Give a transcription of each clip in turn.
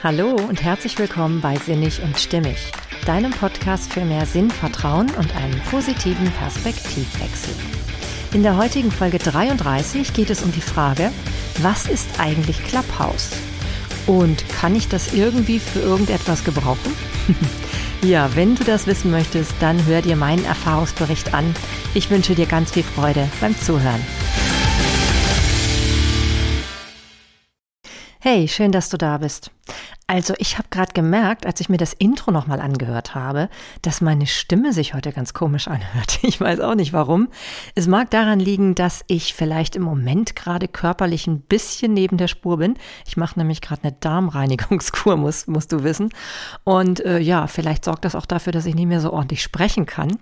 Hallo und herzlich willkommen bei Sinnig und Stimmig, deinem Podcast für mehr Sinn, Vertrauen und einen positiven Perspektivwechsel. In der heutigen Folge 33 geht es um die Frage, was ist eigentlich Clubhouse? Und kann ich das irgendwie für irgendetwas gebrauchen? ja, wenn du das wissen möchtest, dann hör dir meinen Erfahrungsbericht an. Ich wünsche dir ganz viel Freude beim Zuhören. Hey, schön, dass du da bist. Also ich habe gerade gemerkt, als ich mir das Intro nochmal angehört habe, dass meine Stimme sich heute ganz komisch anhört. Ich weiß auch nicht warum. Es mag daran liegen, dass ich vielleicht im Moment gerade körperlich ein bisschen neben der Spur bin. Ich mache nämlich gerade eine Darmreinigungskur, muss, musst du wissen. Und äh, ja, vielleicht sorgt das auch dafür, dass ich nicht mehr so ordentlich sprechen kann.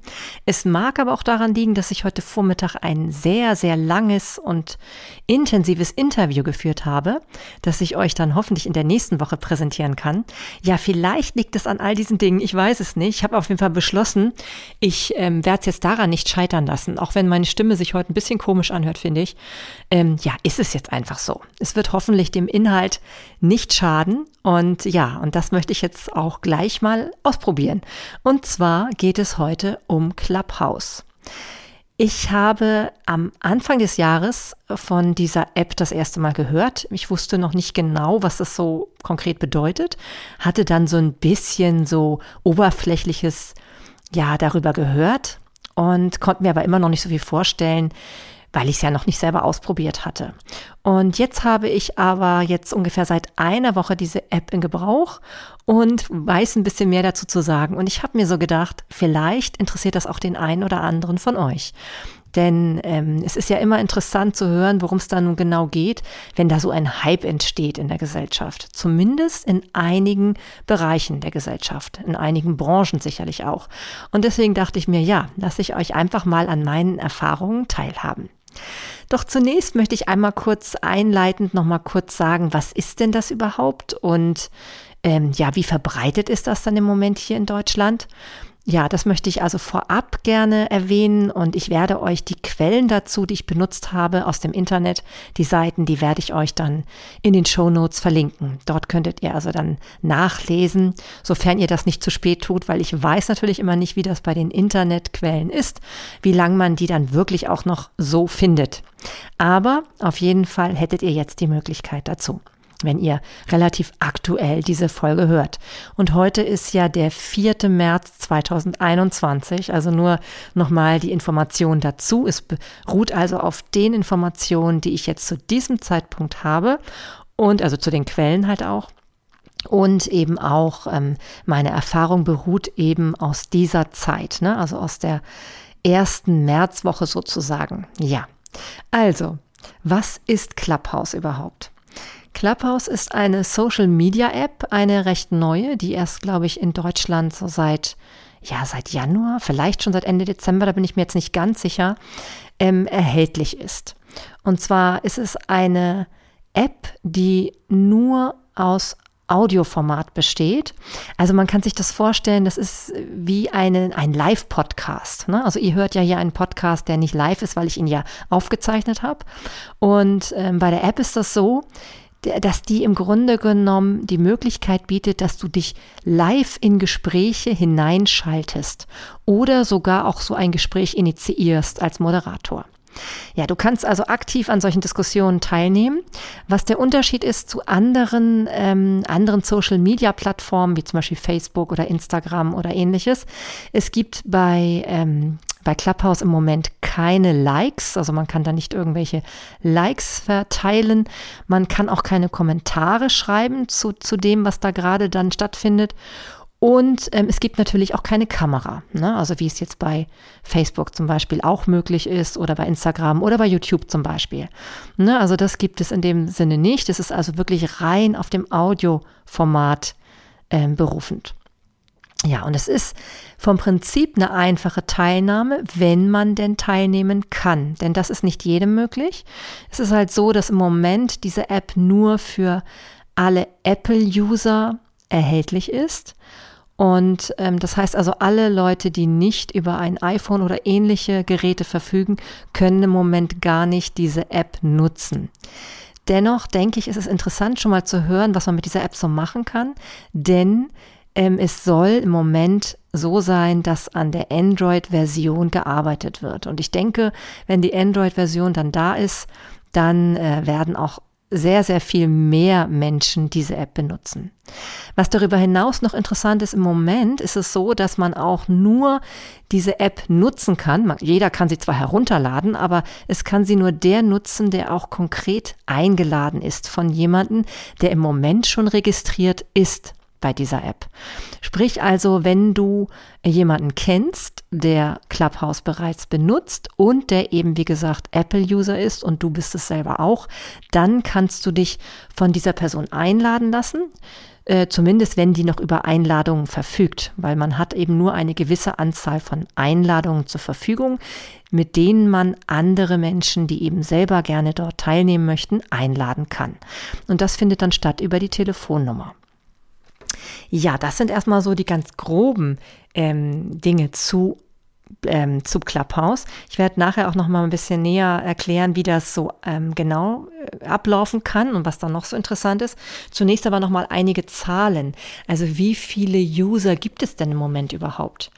Es mag aber auch daran liegen, dass ich heute Vormittag ein sehr, sehr langes und intensives Interview geführt habe, das ich euch dann hoffentlich in der nächsten Woche präsentiere präsentieren kann. Ja, vielleicht liegt es an all diesen Dingen. Ich weiß es nicht. Ich habe auf jeden Fall beschlossen, ich ähm, werde es jetzt daran nicht scheitern lassen. Auch wenn meine Stimme sich heute ein bisschen komisch anhört, finde ich. Ähm, ja, ist es jetzt einfach so. Es wird hoffentlich dem Inhalt nicht schaden. Und ja, und das möchte ich jetzt auch gleich mal ausprobieren. Und zwar geht es heute um Clubhouse. Ich habe am Anfang des Jahres von dieser App das erste Mal gehört. Ich wusste noch nicht genau, was das so konkret bedeutet, hatte dann so ein bisschen so oberflächliches, ja, darüber gehört und konnte mir aber immer noch nicht so viel vorstellen, weil ich es ja noch nicht selber ausprobiert hatte. Und jetzt habe ich aber jetzt ungefähr seit einer Woche diese App in Gebrauch und weiß ein bisschen mehr dazu zu sagen. Und ich habe mir so gedacht, vielleicht interessiert das auch den einen oder anderen von euch. Denn ähm, es ist ja immer interessant zu hören, worum es da nun genau geht, wenn da so ein Hype entsteht in der Gesellschaft. Zumindest in einigen Bereichen der Gesellschaft, in einigen Branchen sicherlich auch. Und deswegen dachte ich mir, ja, lasse ich euch einfach mal an meinen Erfahrungen teilhaben. Doch zunächst möchte ich einmal kurz einleitend noch mal kurz sagen, was ist denn das überhaupt und ähm, ja, wie verbreitet ist das dann im Moment hier in Deutschland? Ja, das möchte ich also vorab gerne erwähnen und ich werde euch die Quellen dazu, die ich benutzt habe aus dem Internet, die Seiten, die werde ich euch dann in den Show Notes verlinken. Dort könntet ihr also dann nachlesen, sofern ihr das nicht zu spät tut, weil ich weiß natürlich immer nicht, wie das bei den Internetquellen ist, wie lang man die dann wirklich auch noch so findet. Aber auf jeden Fall hättet ihr jetzt die Möglichkeit dazu wenn ihr relativ aktuell diese Folge hört. Und heute ist ja der 4. März 2021, also nur nochmal die Information dazu. Es beruht also auf den Informationen, die ich jetzt zu diesem Zeitpunkt habe und also zu den Quellen halt auch. Und eben auch ähm, meine Erfahrung beruht eben aus dieser Zeit, ne? also aus der ersten Märzwoche sozusagen. Ja, also, was ist Clubhouse überhaupt? Clubhouse ist eine Social Media App, eine recht neue, die erst, glaube ich, in Deutschland so seit, ja, seit Januar, vielleicht schon seit Ende Dezember, da bin ich mir jetzt nicht ganz sicher, ähm, erhältlich ist. Und zwar ist es eine App, die nur aus Audioformat besteht. Also man kann sich das vorstellen, das ist wie eine, ein Live-Podcast. Ne? Also ihr hört ja hier einen Podcast, der nicht live ist, weil ich ihn ja aufgezeichnet habe. Und ähm, bei der App ist das so, dass die im Grunde genommen die Möglichkeit bietet, dass du dich live in Gespräche hineinschaltest oder sogar auch so ein Gespräch initiierst als Moderator. Ja, du kannst also aktiv an solchen Diskussionen teilnehmen. Was der Unterschied ist zu anderen, ähm, anderen Social-Media-Plattformen, wie zum Beispiel Facebook oder Instagram oder ähnliches. Es gibt bei ähm, bei Clubhouse im Moment keine Likes, also man kann da nicht irgendwelche Likes verteilen. Man kann auch keine Kommentare schreiben zu, zu dem, was da gerade dann stattfindet. Und ähm, es gibt natürlich auch keine Kamera, ne? also wie es jetzt bei Facebook zum Beispiel auch möglich ist oder bei Instagram oder bei YouTube zum Beispiel. Ne? Also das gibt es in dem Sinne nicht. Es ist also wirklich rein auf dem Audioformat ähm, berufend. Ja, und es ist vom Prinzip eine einfache Teilnahme, wenn man denn teilnehmen kann. Denn das ist nicht jedem möglich. Es ist halt so, dass im Moment diese App nur für alle Apple-User erhältlich ist. Und ähm, das heißt also, alle Leute, die nicht über ein iPhone oder ähnliche Geräte verfügen, können im Moment gar nicht diese App nutzen. Dennoch denke ich, ist es interessant, schon mal zu hören, was man mit dieser App so machen kann, denn ähm, es soll im Moment so sein, dass an der Android-Version gearbeitet wird. Und ich denke, wenn die Android-Version dann da ist, dann äh, werden auch sehr, sehr viel mehr Menschen diese App benutzen. Was darüber hinaus noch interessant ist, im Moment ist es so, dass man auch nur diese App nutzen kann. Jeder kann sie zwar herunterladen, aber es kann sie nur der nutzen, der auch konkret eingeladen ist von jemandem, der im Moment schon registriert ist bei dieser App. Sprich also, wenn du jemanden kennst, der Clubhouse bereits benutzt und der eben, wie gesagt, Apple-User ist und du bist es selber auch, dann kannst du dich von dieser Person einladen lassen. Äh, zumindest wenn die noch über Einladungen verfügt, weil man hat eben nur eine gewisse Anzahl von Einladungen zur Verfügung, mit denen man andere Menschen, die eben selber gerne dort teilnehmen möchten, einladen kann. Und das findet dann statt über die Telefonnummer. Ja, das sind erstmal so die ganz groben ähm, Dinge zu ähm, zu Clubhouse. Ich werde nachher auch noch mal ein bisschen näher erklären, wie das so ähm, genau äh, ablaufen kann und was da noch so interessant ist. Zunächst aber noch mal einige Zahlen. Also wie viele User gibt es denn im Moment überhaupt?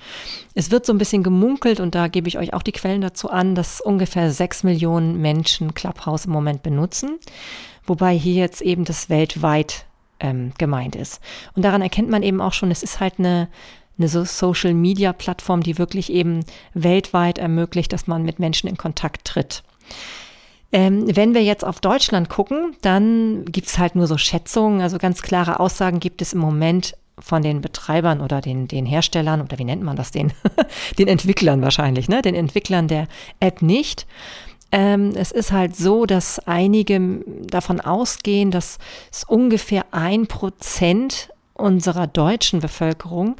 Es wird so ein bisschen gemunkelt und da gebe ich euch auch die Quellen dazu an, dass ungefähr sechs Millionen Menschen Clubhouse im Moment benutzen. Wobei hier jetzt eben das weltweit ähm, gemeint ist. Und daran erkennt man eben auch schon, es ist halt eine, eine so Social Media Plattform, die wirklich eben weltweit ermöglicht, dass man mit Menschen in Kontakt tritt. Ähm, wenn wir jetzt auf Deutschland gucken, dann gibt es halt nur so Schätzungen, also ganz klare Aussagen gibt es im Moment von den Betreibern oder den, den Herstellern oder wie nennt man das, den, den Entwicklern wahrscheinlich, ne? den Entwicklern der App nicht. Ähm, es ist halt so, dass einige davon ausgehen, dass es ungefähr ein Prozent unserer deutschen Bevölkerung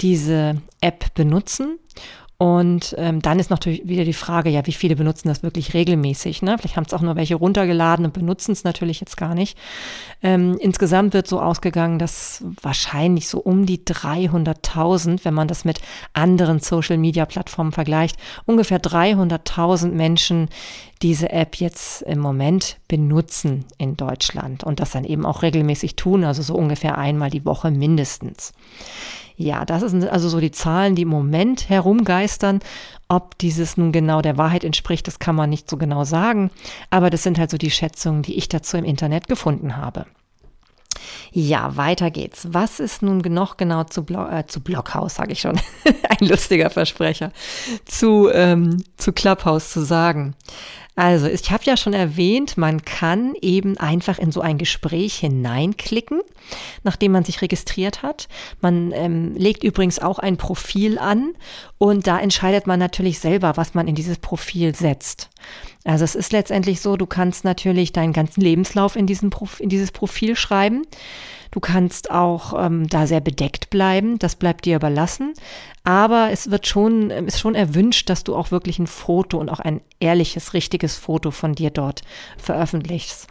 diese App benutzen und ähm, dann ist natürlich wieder die Frage, ja, wie viele benutzen das wirklich regelmäßig? Ne? Vielleicht haben es auch nur welche runtergeladen und benutzen es natürlich jetzt gar nicht. Ähm, insgesamt wird so ausgegangen, dass wahrscheinlich so um die 300.000, wenn man das mit anderen Social-Media-Plattformen vergleicht, ungefähr 300.000 Menschen diese App jetzt im Moment benutzen in Deutschland und das dann eben auch regelmäßig tun, also so ungefähr einmal die Woche mindestens. Ja, das sind also so die Zahlen, die im Moment herumgeistern. Ob dieses nun genau der Wahrheit entspricht, das kann man nicht so genau sagen. Aber das sind halt so die Schätzungen, die ich dazu im Internet gefunden habe. Ja, weiter geht's. Was ist nun noch genau zu, Blo äh, zu Blockhaus, sage ich schon. Ein lustiger Versprecher. Zu, ähm, zu Clubhouse zu sagen. Also, ich habe ja schon erwähnt, man kann eben einfach in so ein Gespräch hineinklicken, nachdem man sich registriert hat. Man ähm, legt übrigens auch ein Profil an und da entscheidet man natürlich selber, was man in dieses Profil setzt. Also es ist letztendlich so, du kannst natürlich deinen ganzen Lebenslauf in, diesen Prof in dieses Profil schreiben. Du kannst auch ähm, da sehr bedeckt bleiben, das bleibt dir überlassen. Aber es wird schon, ähm, ist schon erwünscht, dass du auch wirklich ein Foto und auch ein ehrliches, richtiges Foto von dir dort veröffentlichst.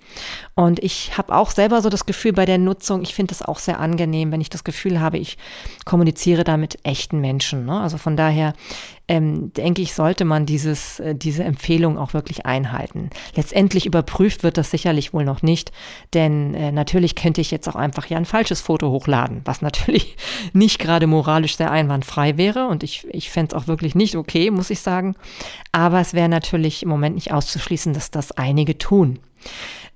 Und ich habe auch selber so das Gefühl bei der Nutzung, ich finde es auch sehr angenehm, wenn ich das Gefühl habe, ich kommuniziere da mit echten Menschen. Ne? Also von daher ähm, denke ich, sollte man dieses, äh, diese Empfehlung auch wirklich einhalten. Letztendlich überprüft wird das sicherlich wohl noch nicht, denn äh, natürlich könnte ich jetzt auch einfach ja ein falsches Foto hochladen, was natürlich nicht gerade moralisch sehr einwandfrei wäre und ich, ich fände es auch wirklich nicht okay, muss ich sagen. Aber es wäre natürlich im Moment nicht auszuschließen, dass das einige tun.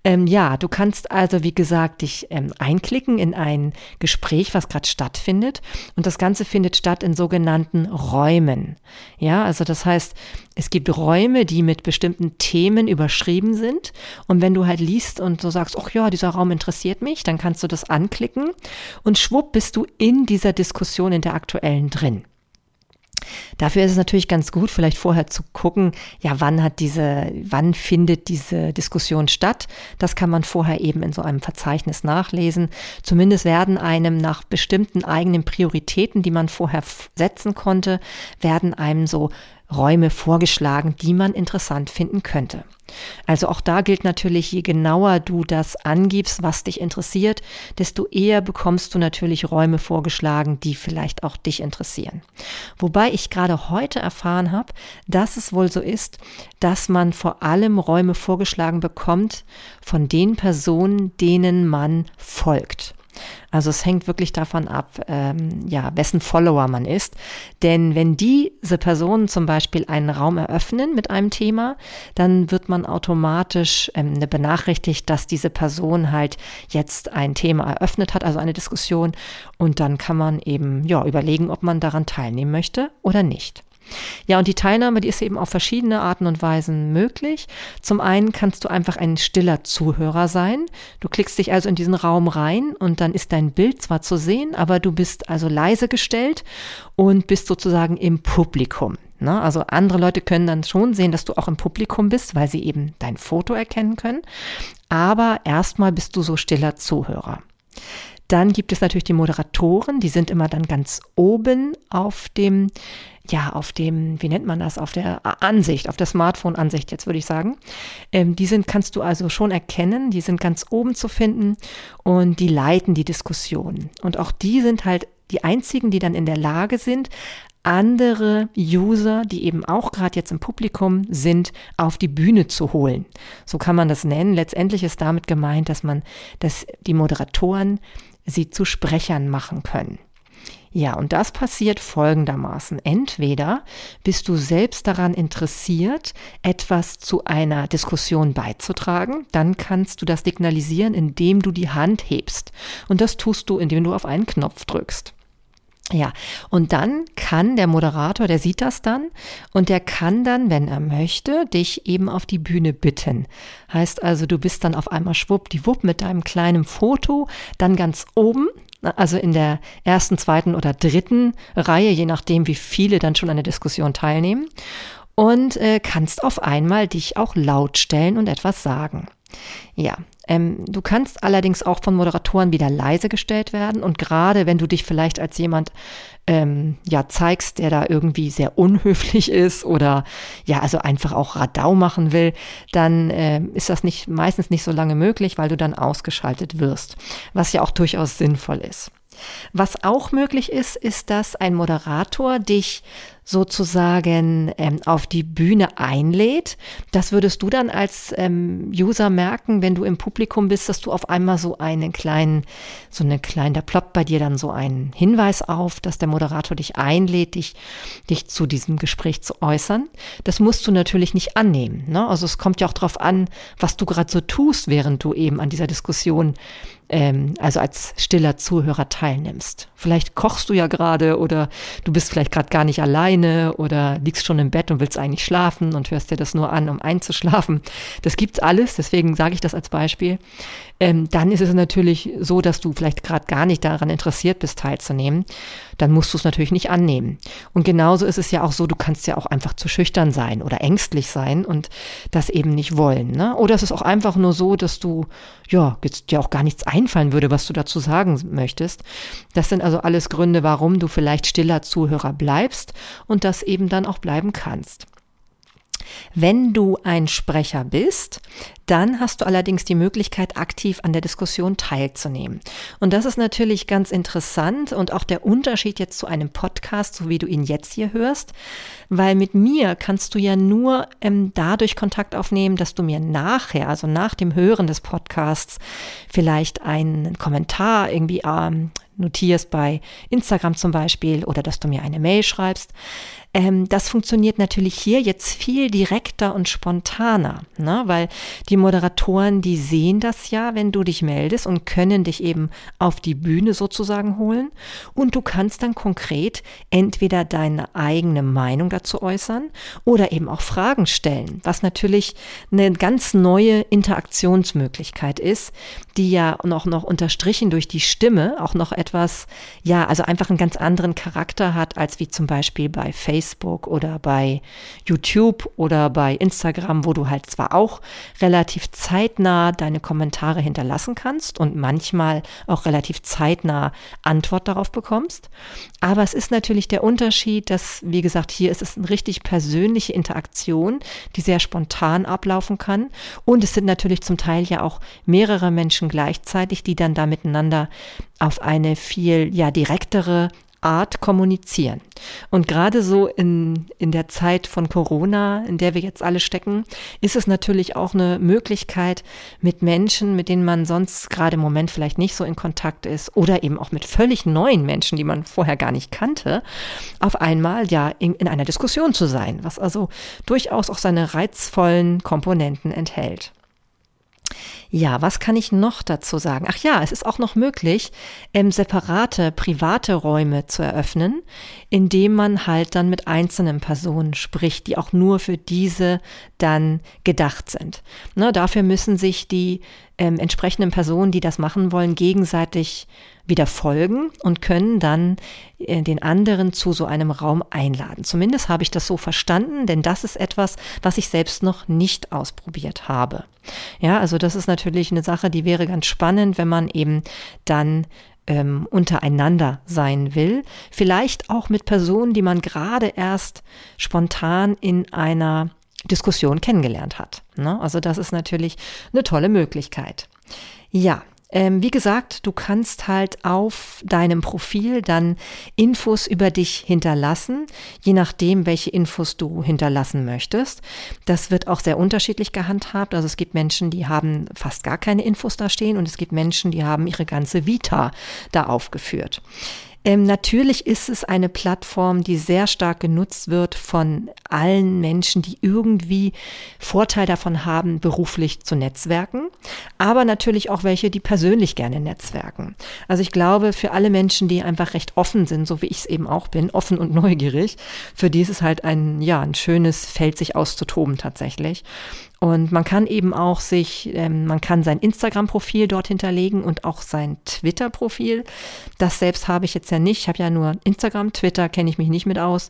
Ähm, ja, du kannst also, wie gesagt, dich ähm, einklicken in ein Gespräch, was gerade stattfindet. Und das Ganze findet statt in sogenannten Räumen. Ja, also das heißt, es gibt Räume, die mit bestimmten Themen überschrieben sind. Und wenn du halt liest und so sagst, ach ja, dieser Raum interessiert mich, dann kannst du das anklicken und schwupp bist du in dieser Diskussion, in der aktuellen drin. Dafür ist es natürlich ganz gut, vielleicht vorher zu gucken, ja, wann hat diese, wann findet diese Diskussion statt? Das kann man vorher eben in so einem Verzeichnis nachlesen. Zumindest werden einem nach bestimmten eigenen Prioritäten, die man vorher setzen konnte, werden einem so Räume vorgeschlagen, die man interessant finden könnte. Also auch da gilt natürlich, je genauer du das angibst, was dich interessiert, desto eher bekommst du natürlich Räume vorgeschlagen, die vielleicht auch dich interessieren. Wobei ich gerade heute erfahren habe, dass es wohl so ist, dass man vor allem Räume vorgeschlagen bekommt von den Personen, denen man folgt. Also es hängt wirklich davon ab, ähm, ja, wessen Follower man ist. Denn wenn diese Personen zum Beispiel einen Raum eröffnen mit einem Thema, dann wird man automatisch ähm, benachrichtigt, dass diese Person halt jetzt ein Thema eröffnet hat, also eine Diskussion. Und dann kann man eben ja überlegen, ob man daran teilnehmen möchte oder nicht. Ja, und die Teilnahme, die ist eben auf verschiedene Arten und Weisen möglich. Zum einen kannst du einfach ein stiller Zuhörer sein. Du klickst dich also in diesen Raum rein und dann ist dein Bild zwar zu sehen, aber du bist also leise gestellt und bist sozusagen im Publikum. Ne? Also andere Leute können dann schon sehen, dass du auch im Publikum bist, weil sie eben dein Foto erkennen können. Aber erstmal bist du so stiller Zuhörer. Dann gibt es natürlich die Moderatoren, die sind immer dann ganz oben auf dem, ja, auf dem, wie nennt man das, auf der Ansicht, auf der Smartphone-Ansicht jetzt würde ich sagen. Ähm, die sind, kannst du also schon erkennen, die sind ganz oben zu finden und die leiten die Diskussion. Und auch die sind halt die einzigen, die dann in der Lage sind, andere User, die eben auch gerade jetzt im Publikum sind, auf die Bühne zu holen. So kann man das nennen. Letztendlich ist damit gemeint, dass man, dass die Moderatoren sie zu Sprechern machen können. Ja, und das passiert folgendermaßen. Entweder bist du selbst daran interessiert, etwas zu einer Diskussion beizutragen, dann kannst du das signalisieren, indem du die Hand hebst. Und das tust du, indem du auf einen Knopf drückst. Ja, und dann kann der Moderator, der sieht das dann und der kann dann, wenn er möchte, dich eben auf die Bühne bitten. Heißt also, du bist dann auf einmal schwuppdiwupp mit deinem kleinen Foto dann ganz oben, also in der ersten, zweiten oder dritten Reihe, je nachdem, wie viele dann schon an der Diskussion teilnehmen und äh, kannst auf einmal dich auch laut stellen und etwas sagen. Ja, ähm, du kannst allerdings auch von Moderatoren wieder leise gestellt werden und gerade wenn du dich vielleicht als jemand ähm, ja zeigst, der da irgendwie sehr unhöflich ist oder ja also einfach auch Radau machen will, dann äh, ist das nicht meistens nicht so lange möglich, weil du dann ausgeschaltet wirst, was ja auch durchaus sinnvoll ist. Was auch möglich ist, ist, dass ein Moderator dich sozusagen ähm, auf die Bühne einlädt. Das würdest du dann als ähm, User merken, wenn du im Publikum bist, dass du auf einmal so einen kleinen, so eine kleine, da ploppt bei dir dann so ein Hinweis auf, dass der Moderator dich einlädt, dich, dich zu diesem Gespräch zu äußern. Das musst du natürlich nicht annehmen. Ne? Also es kommt ja auch darauf an, was du gerade so tust, während du eben an dieser Diskussion ähm, also als stiller Zuhörer teilnimmst. Vielleicht kochst du ja gerade oder du bist vielleicht gerade gar nicht alleine oder liegst schon im Bett und willst eigentlich schlafen und hörst dir das nur an, um einzuschlafen. Das gibt's alles, deswegen sage ich das als Beispiel ähm, dann ist es natürlich so, dass du vielleicht gerade gar nicht daran interessiert bist, teilzunehmen. Dann musst du es natürlich nicht annehmen. Und genauso ist es ja auch so, du kannst ja auch einfach zu schüchtern sein oder ängstlich sein und das eben nicht wollen. Ne? Oder es ist auch einfach nur so, dass du, ja, jetzt auch gar nichts einfallen würde, was du dazu sagen möchtest. Das sind also alles Gründe, warum du vielleicht stiller Zuhörer bleibst und das eben dann auch bleiben kannst. Wenn du ein Sprecher bist, dann hast du allerdings die Möglichkeit, aktiv an der Diskussion teilzunehmen. Und das ist natürlich ganz interessant und auch der Unterschied jetzt zu einem Podcast, so wie du ihn jetzt hier hörst, weil mit mir kannst du ja nur ähm, dadurch Kontakt aufnehmen, dass du mir nachher, also nach dem Hören des Podcasts, vielleicht einen Kommentar irgendwie ähm, notierst bei Instagram zum Beispiel oder dass du mir eine Mail schreibst. Ähm, das funktioniert natürlich hier jetzt viel direkter und spontaner, ne? weil die Moderatoren, die sehen das ja, wenn du dich meldest und können dich eben auf die Bühne sozusagen holen und du kannst dann konkret entweder deine eigene Meinung dazu äußern oder eben auch Fragen stellen, was natürlich eine ganz neue Interaktionsmöglichkeit ist, die ja noch, noch unterstrichen durch die Stimme auch noch etwas, ja, also einfach einen ganz anderen Charakter hat, als wie zum Beispiel bei Facebook Facebook oder bei YouTube oder bei Instagram, wo du halt zwar auch relativ zeitnah deine Kommentare hinterlassen kannst und manchmal auch relativ zeitnah Antwort darauf bekommst. Aber es ist natürlich der Unterschied, dass, wie gesagt, hier ist es eine richtig persönliche Interaktion, die sehr spontan ablaufen kann. Und es sind natürlich zum Teil ja auch mehrere Menschen gleichzeitig, die dann da miteinander auf eine viel ja direktere Art kommunizieren. Und gerade so in, in der Zeit von Corona, in der wir jetzt alle stecken, ist es natürlich auch eine Möglichkeit, mit Menschen, mit denen man sonst gerade im Moment vielleicht nicht so in Kontakt ist oder eben auch mit völlig neuen Menschen, die man vorher gar nicht kannte, auf einmal ja in, in einer Diskussion zu sein, was also durchaus auch seine reizvollen Komponenten enthält. Ja, was kann ich noch dazu sagen? Ach ja, es ist auch noch möglich, ähm, separate private Räume zu eröffnen, indem man halt dann mit einzelnen Personen spricht, die auch nur für diese dann gedacht sind. Ne, dafür müssen sich die ähm, entsprechenden Personen, die das machen wollen, gegenseitig wieder folgen und können dann äh, den anderen zu so einem Raum einladen. Zumindest habe ich das so verstanden, denn das ist etwas, was ich selbst noch nicht ausprobiert habe. Ja, also das ist natürlich eine Sache, die wäre ganz spannend, wenn man eben dann ähm, untereinander sein will. Vielleicht auch mit Personen, die man gerade erst spontan in einer Diskussion kennengelernt hat. Ne? Also das ist natürlich eine tolle Möglichkeit. Ja, ähm, wie gesagt, du kannst halt auf deinem Profil dann Infos über dich hinterlassen, je nachdem, welche Infos du hinterlassen möchtest. Das wird auch sehr unterschiedlich gehandhabt. Also es gibt Menschen, die haben fast gar keine Infos da stehen und es gibt Menschen, die haben ihre ganze Vita da aufgeführt. Ähm, natürlich ist es eine Plattform, die sehr stark genutzt wird von allen Menschen, die irgendwie Vorteil davon haben, beruflich zu netzwerken, aber natürlich auch welche, die persönlich gerne netzwerken. Also ich glaube, für alle Menschen, die einfach recht offen sind, so wie ich es eben auch bin, offen und neugierig, für die ist es halt ein, ja, ein schönes Feld, sich auszutoben tatsächlich. Und man kann eben auch sich, ähm, man kann sein Instagram-Profil dort hinterlegen und auch sein Twitter-Profil. Das selbst habe ich jetzt ja nicht. Ich habe ja nur Instagram, Twitter kenne ich mich nicht mit aus.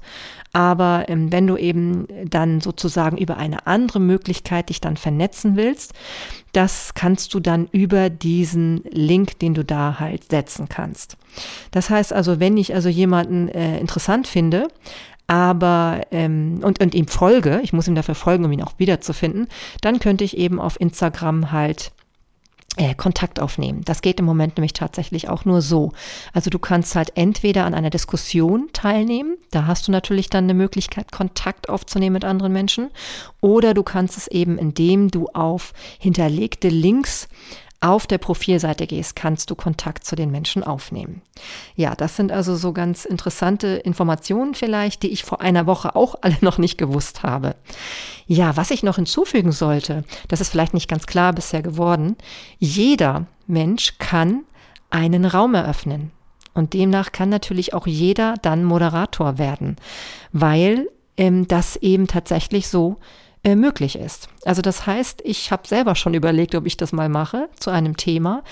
Aber ähm, wenn du eben dann sozusagen über eine andere Möglichkeit dich dann vernetzen willst, das kannst du dann über diesen Link, den du da halt setzen kannst. Das heißt also, wenn ich also jemanden äh, interessant finde, aber ähm, und, und ihm folge, ich muss ihm dafür folgen, um ihn auch wiederzufinden, dann könnte ich eben auf Instagram halt äh, Kontakt aufnehmen. Das geht im Moment nämlich tatsächlich auch nur so. Also du kannst halt entweder an einer Diskussion teilnehmen, da hast du natürlich dann eine Möglichkeit, Kontakt aufzunehmen mit anderen Menschen, oder du kannst es eben, indem du auf hinterlegte Links auf der Profilseite gehst, kannst du Kontakt zu den Menschen aufnehmen. Ja, das sind also so ganz interessante Informationen vielleicht, die ich vor einer Woche auch alle noch nicht gewusst habe. Ja, was ich noch hinzufügen sollte, das ist vielleicht nicht ganz klar bisher geworden, jeder Mensch kann einen Raum eröffnen. Und demnach kann natürlich auch jeder dann Moderator werden, weil ähm, das eben tatsächlich so äh, möglich ist. Also das heißt, ich habe selber schon überlegt, ob ich das mal mache zu einem Thema.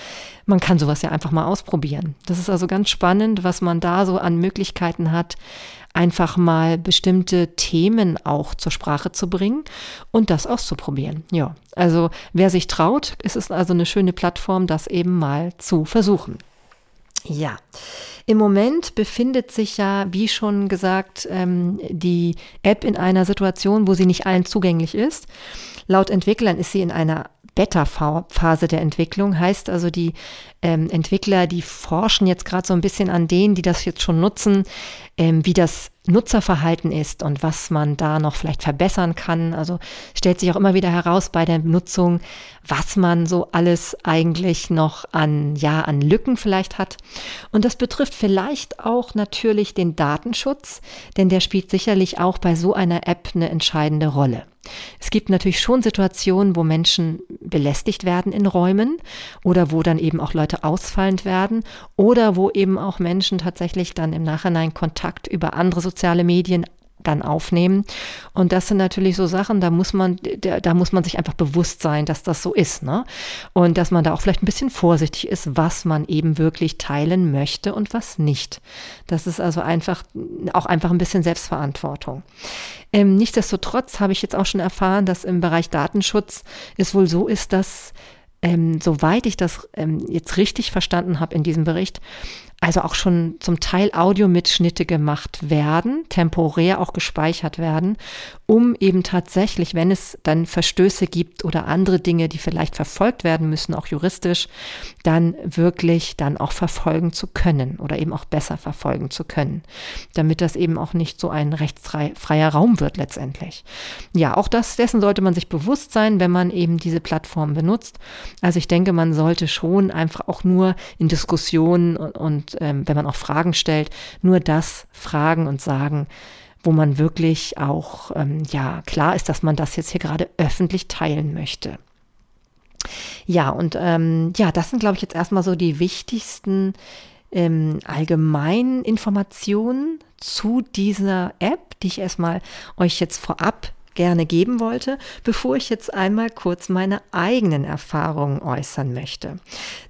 Man kann sowas ja einfach mal ausprobieren. Das ist also ganz spannend, was man da so an Möglichkeiten hat, einfach mal bestimmte Themen auch zur Sprache zu bringen und das auszuprobieren. Ja, also wer sich traut, ist es also eine schöne Plattform, das eben mal zu versuchen. Ja, im Moment befindet sich ja, wie schon gesagt, ähm, die App in einer Situation, wo sie nicht allen zugänglich ist. Laut Entwicklern ist sie in einer Beta-Phase der Entwicklung. Heißt also, die ähm, Entwickler, die forschen jetzt gerade so ein bisschen an denen, die das jetzt schon nutzen, ähm, wie das Nutzerverhalten ist und was man da noch vielleicht verbessern kann. Also stellt sich auch immer wieder heraus bei der Nutzung, was man so alles eigentlich noch an, ja, an Lücken vielleicht hat. Und das betrifft vielleicht auch natürlich den Datenschutz, denn der spielt sicherlich auch bei so einer App eine entscheidende Rolle. Es gibt natürlich schon Situationen, wo Menschen belästigt werden in Räumen oder wo dann eben auch Leute ausfallend werden oder wo eben auch Menschen tatsächlich dann im Nachhinein Kontakt über andere soziale Medien dann aufnehmen. Und das sind natürlich so Sachen, da muss man, da, muss man sich einfach bewusst sein, dass das so ist, ne? Und dass man da auch vielleicht ein bisschen vorsichtig ist, was man eben wirklich teilen möchte und was nicht. Das ist also einfach auch einfach ein bisschen Selbstverantwortung. Ähm, nichtsdestotrotz habe ich jetzt auch schon erfahren, dass im Bereich Datenschutz es wohl so ist, dass ähm, soweit ich das ähm, jetzt richtig verstanden habe in diesem Bericht, also auch schon zum Teil Audiomitschnitte gemacht werden, temporär auch gespeichert werden, um eben tatsächlich, wenn es dann Verstöße gibt oder andere Dinge, die vielleicht verfolgt werden müssen, auch juristisch, dann wirklich dann auch verfolgen zu können oder eben auch besser verfolgen zu können, damit das eben auch nicht so ein rechtsfreier Raum wird letztendlich. Ja, auch das, dessen sollte man sich bewusst sein, wenn man eben diese Plattform benutzt. Also ich denke, man sollte schon einfach auch nur in Diskussionen und, und ähm, wenn man auch Fragen stellt, nur das fragen und sagen, wo man wirklich auch, ähm, ja, klar ist, dass man das jetzt hier gerade öffentlich teilen möchte. Ja, und ähm, ja, das sind, glaube ich, jetzt erstmal so die wichtigsten ähm, allgemeinen Informationen zu dieser App, die ich erstmal euch jetzt vorab gerne geben wollte, bevor ich jetzt einmal kurz meine eigenen Erfahrungen äußern möchte.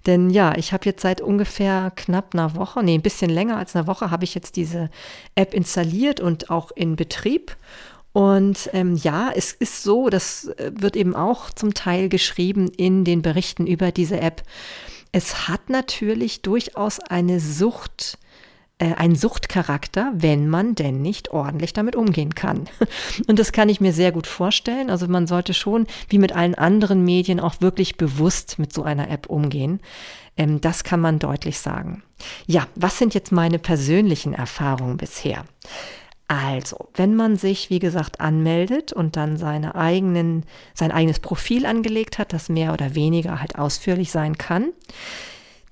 Denn ja, ich habe jetzt seit ungefähr knapp einer Woche, nee, ein bisschen länger als einer Woche, habe ich jetzt diese App installiert und auch in Betrieb. Und ähm, ja, es ist so, das äh, wird eben auch zum Teil geschrieben in den Berichten über diese App. Es hat natürlich durchaus eine Sucht ein Suchtcharakter, wenn man denn nicht ordentlich damit umgehen kann. Und das kann ich mir sehr gut vorstellen. Also man sollte schon, wie mit allen anderen Medien, auch wirklich bewusst mit so einer App umgehen. Ähm, das kann man deutlich sagen. Ja, was sind jetzt meine persönlichen Erfahrungen bisher? Also, wenn man sich, wie gesagt, anmeldet und dann seine eigenen, sein eigenes Profil angelegt hat, das mehr oder weniger halt ausführlich sein kann,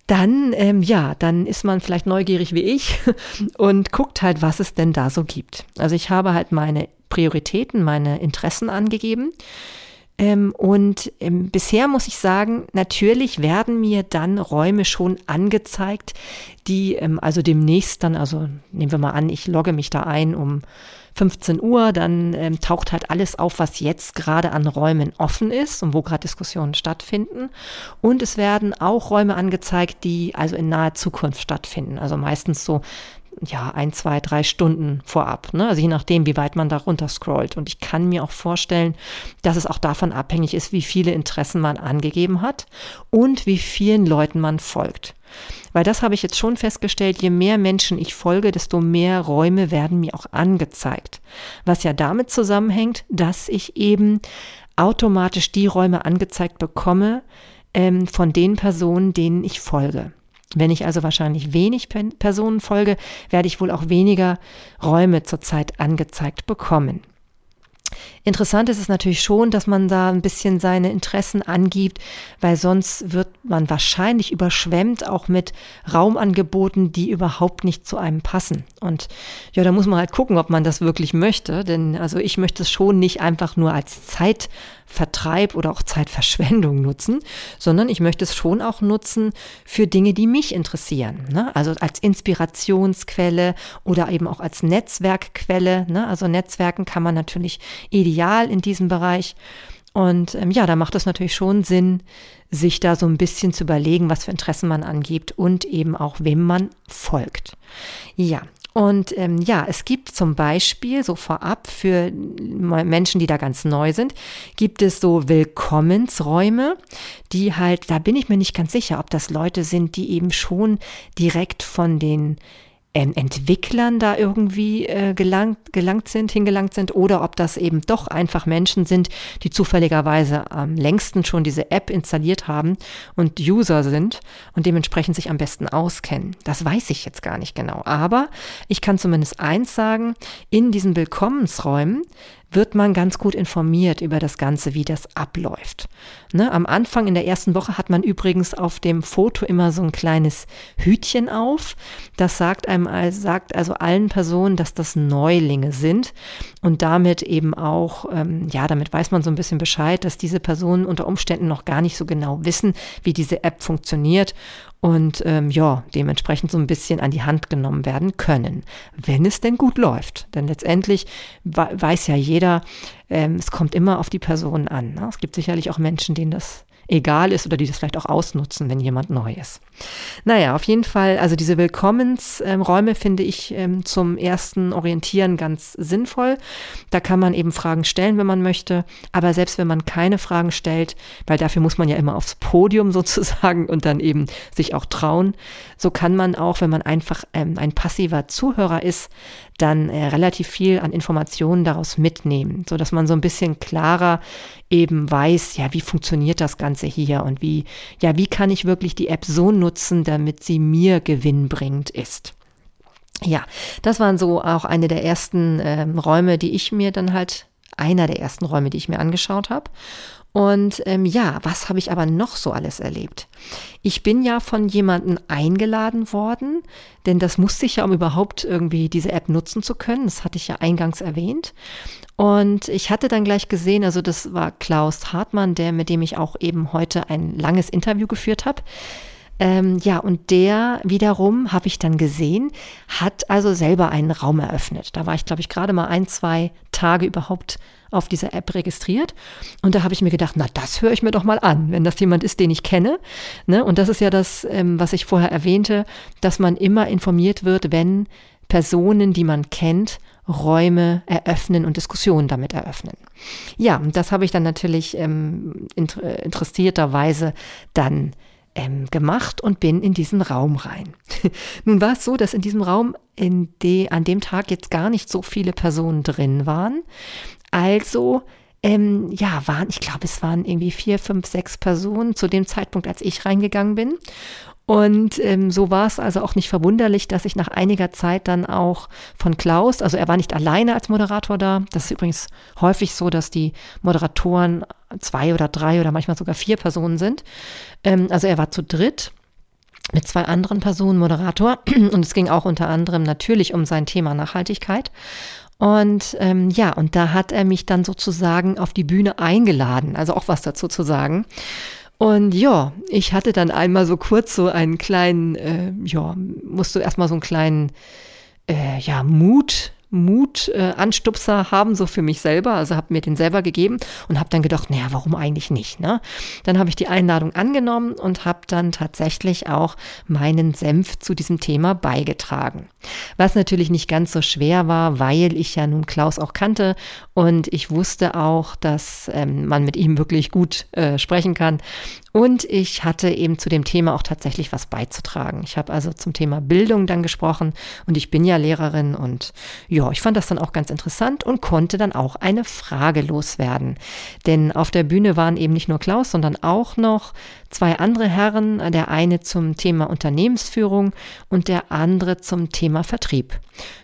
dann, ähm, ja, dann ist man vielleicht neugierig wie ich und guckt halt, was es denn da so gibt. Also ich habe halt meine Prioritäten, meine Interessen angegeben. Ähm, und ähm, bisher muss ich sagen, natürlich werden mir dann Räume schon angezeigt, die ähm, also demnächst dann, also nehmen wir mal an, ich logge mich da ein um 15 Uhr, dann ähm, taucht halt alles auf, was jetzt gerade an Räumen offen ist und wo gerade Diskussionen stattfinden. Und es werden auch Räume angezeigt, die also in naher Zukunft stattfinden. Also meistens so ja, ein, zwei, drei Stunden vorab. Ne? Also je nachdem, wie weit man da runter scrollt. Und ich kann mir auch vorstellen, dass es auch davon abhängig ist, wie viele Interessen man angegeben hat und wie vielen Leuten man folgt. Weil das habe ich jetzt schon festgestellt, je mehr Menschen ich folge, desto mehr Räume werden mir auch angezeigt. Was ja damit zusammenhängt, dass ich eben automatisch die Räume angezeigt bekomme ähm, von den Personen, denen ich folge. Wenn ich also wahrscheinlich wenig Personen folge, werde ich wohl auch weniger Räume zurzeit angezeigt bekommen. Interessant ist es natürlich schon, dass man da ein bisschen seine Interessen angibt, weil sonst wird man wahrscheinlich überschwemmt auch mit Raumangeboten, die überhaupt nicht zu einem passen. Und ja, da muss man halt gucken, ob man das wirklich möchte, denn also ich möchte es schon nicht einfach nur als Zeitvertreib oder auch Zeitverschwendung nutzen, sondern ich möchte es schon auch nutzen für Dinge, die mich interessieren. Ne? Also als Inspirationsquelle oder eben auch als Netzwerkquelle. Ne? Also Netzwerken kann man natürlich ideal ideal in diesem Bereich. Und ähm, ja, da macht es natürlich schon Sinn, sich da so ein bisschen zu überlegen, was für Interessen man angibt und eben auch, wem man folgt. Ja, und ähm, ja, es gibt zum Beispiel so vorab für Menschen, die da ganz neu sind, gibt es so Willkommensräume, die halt, da bin ich mir nicht ganz sicher, ob das Leute sind, die eben schon direkt von den Entwicklern da irgendwie äh, gelangt, gelangt sind, hingelangt sind, oder ob das eben doch einfach Menschen sind, die zufälligerweise am längsten schon diese App installiert haben und User sind und dementsprechend sich am besten auskennen. Das weiß ich jetzt gar nicht genau. Aber ich kann zumindest eins sagen, in diesen Willkommensräumen wird man ganz gut informiert über das Ganze, wie das abläuft. Ne, am Anfang in der ersten Woche hat man übrigens auf dem Foto immer so ein kleines Hütchen auf. Das sagt einem, sagt also allen Personen, dass das Neulinge sind und damit eben auch, ähm, ja, damit weiß man so ein bisschen Bescheid, dass diese Personen unter Umständen noch gar nicht so genau wissen, wie diese App funktioniert und ähm, ja, dementsprechend so ein bisschen an die Hand genommen werden können, wenn es denn gut läuft. Denn letztendlich weiß ja jeder, ähm, es kommt immer auf die Person an. Ne? Es gibt sicherlich auch Menschen, denen das egal ist oder die das vielleicht auch ausnutzen, wenn jemand neu ist. Naja, auf jeden Fall, also diese Willkommensräume finde ich ähm, zum ersten Orientieren ganz sinnvoll. Da kann man eben Fragen stellen, wenn man möchte, aber selbst wenn man keine Fragen stellt, weil dafür muss man ja immer aufs Podium sozusagen und dann eben sich auch trauen, so kann man auch, wenn man einfach ähm, ein passiver Zuhörer ist, dann äh, relativ viel an Informationen daraus mitnehmen, so dass man so ein bisschen klarer eben weiß, ja, wie funktioniert das Ganze hier und wie, ja, wie kann ich wirklich die App so nutzen, damit sie mir gewinnbringend ist. Ja, das waren so auch eine der ersten äh, Räume, die ich mir dann halt, einer der ersten Räume, die ich mir angeschaut habe. Und ähm, ja, was habe ich aber noch so alles erlebt? Ich bin ja von jemandem eingeladen worden, denn das musste ich ja, um überhaupt irgendwie diese App nutzen zu können. Das hatte ich ja eingangs erwähnt. Und ich hatte dann gleich gesehen, also das war Klaus Hartmann, der, mit dem ich auch eben heute ein langes Interview geführt habe. Ähm, ja, und der wiederum, habe ich dann gesehen, hat also selber einen Raum eröffnet. Da war ich, glaube ich, gerade mal ein, zwei Tage überhaupt auf dieser App registriert. Und da habe ich mir gedacht, na, das höre ich mir doch mal an, wenn das jemand ist, den ich kenne. Ne? Und das ist ja das, ähm, was ich vorher erwähnte, dass man immer informiert wird, wenn Personen, die man kennt, Räume eröffnen und Diskussionen damit eröffnen. Ja, und das habe ich dann natürlich ähm, inter interessierterweise dann ähm, gemacht und bin in diesen Raum rein. Nun war es so, dass in diesem Raum in de, an dem Tag jetzt gar nicht so viele Personen drin waren. Also ähm, ja, waren, ich glaube, es waren irgendwie vier, fünf, sechs Personen zu dem Zeitpunkt, als ich reingegangen bin. Und ähm, so war es also auch nicht verwunderlich, dass ich nach einiger Zeit dann auch von Klaus, also er war nicht alleine als Moderator da. Das ist übrigens häufig so, dass die Moderatoren zwei oder drei oder manchmal sogar vier Personen sind. Ähm, also er war zu dritt mit zwei anderen Personen Moderator und es ging auch unter anderem natürlich um sein Thema Nachhaltigkeit. Und ähm, ja, und da hat er mich dann sozusagen auf die Bühne eingeladen, also auch was dazu zu sagen. Und ja, ich hatte dann einmal so kurz so einen kleinen, äh, ja, musste erstmal so einen kleinen, äh, ja, Mut Mut-Anstupser äh, haben, so für mich selber. Also habe mir den selber gegeben und habe dann gedacht, naja, warum eigentlich nicht? Ne? Dann habe ich die Einladung angenommen und habe dann tatsächlich auch meinen Senf zu diesem Thema beigetragen. Was natürlich nicht ganz so schwer war, weil ich ja nun Klaus auch kannte und ich wusste auch, dass ähm, man mit ihm wirklich gut äh, sprechen kann. Und ich hatte eben zu dem Thema auch tatsächlich was beizutragen. Ich habe also zum Thema Bildung dann gesprochen und ich bin ja Lehrerin und ja, ich fand das dann auch ganz interessant und konnte dann auch eine Frage loswerden. Denn auf der Bühne waren eben nicht nur Klaus, sondern auch noch zwei andere Herren, der eine zum Thema Unternehmensführung und der andere zum Thema Vertrieb.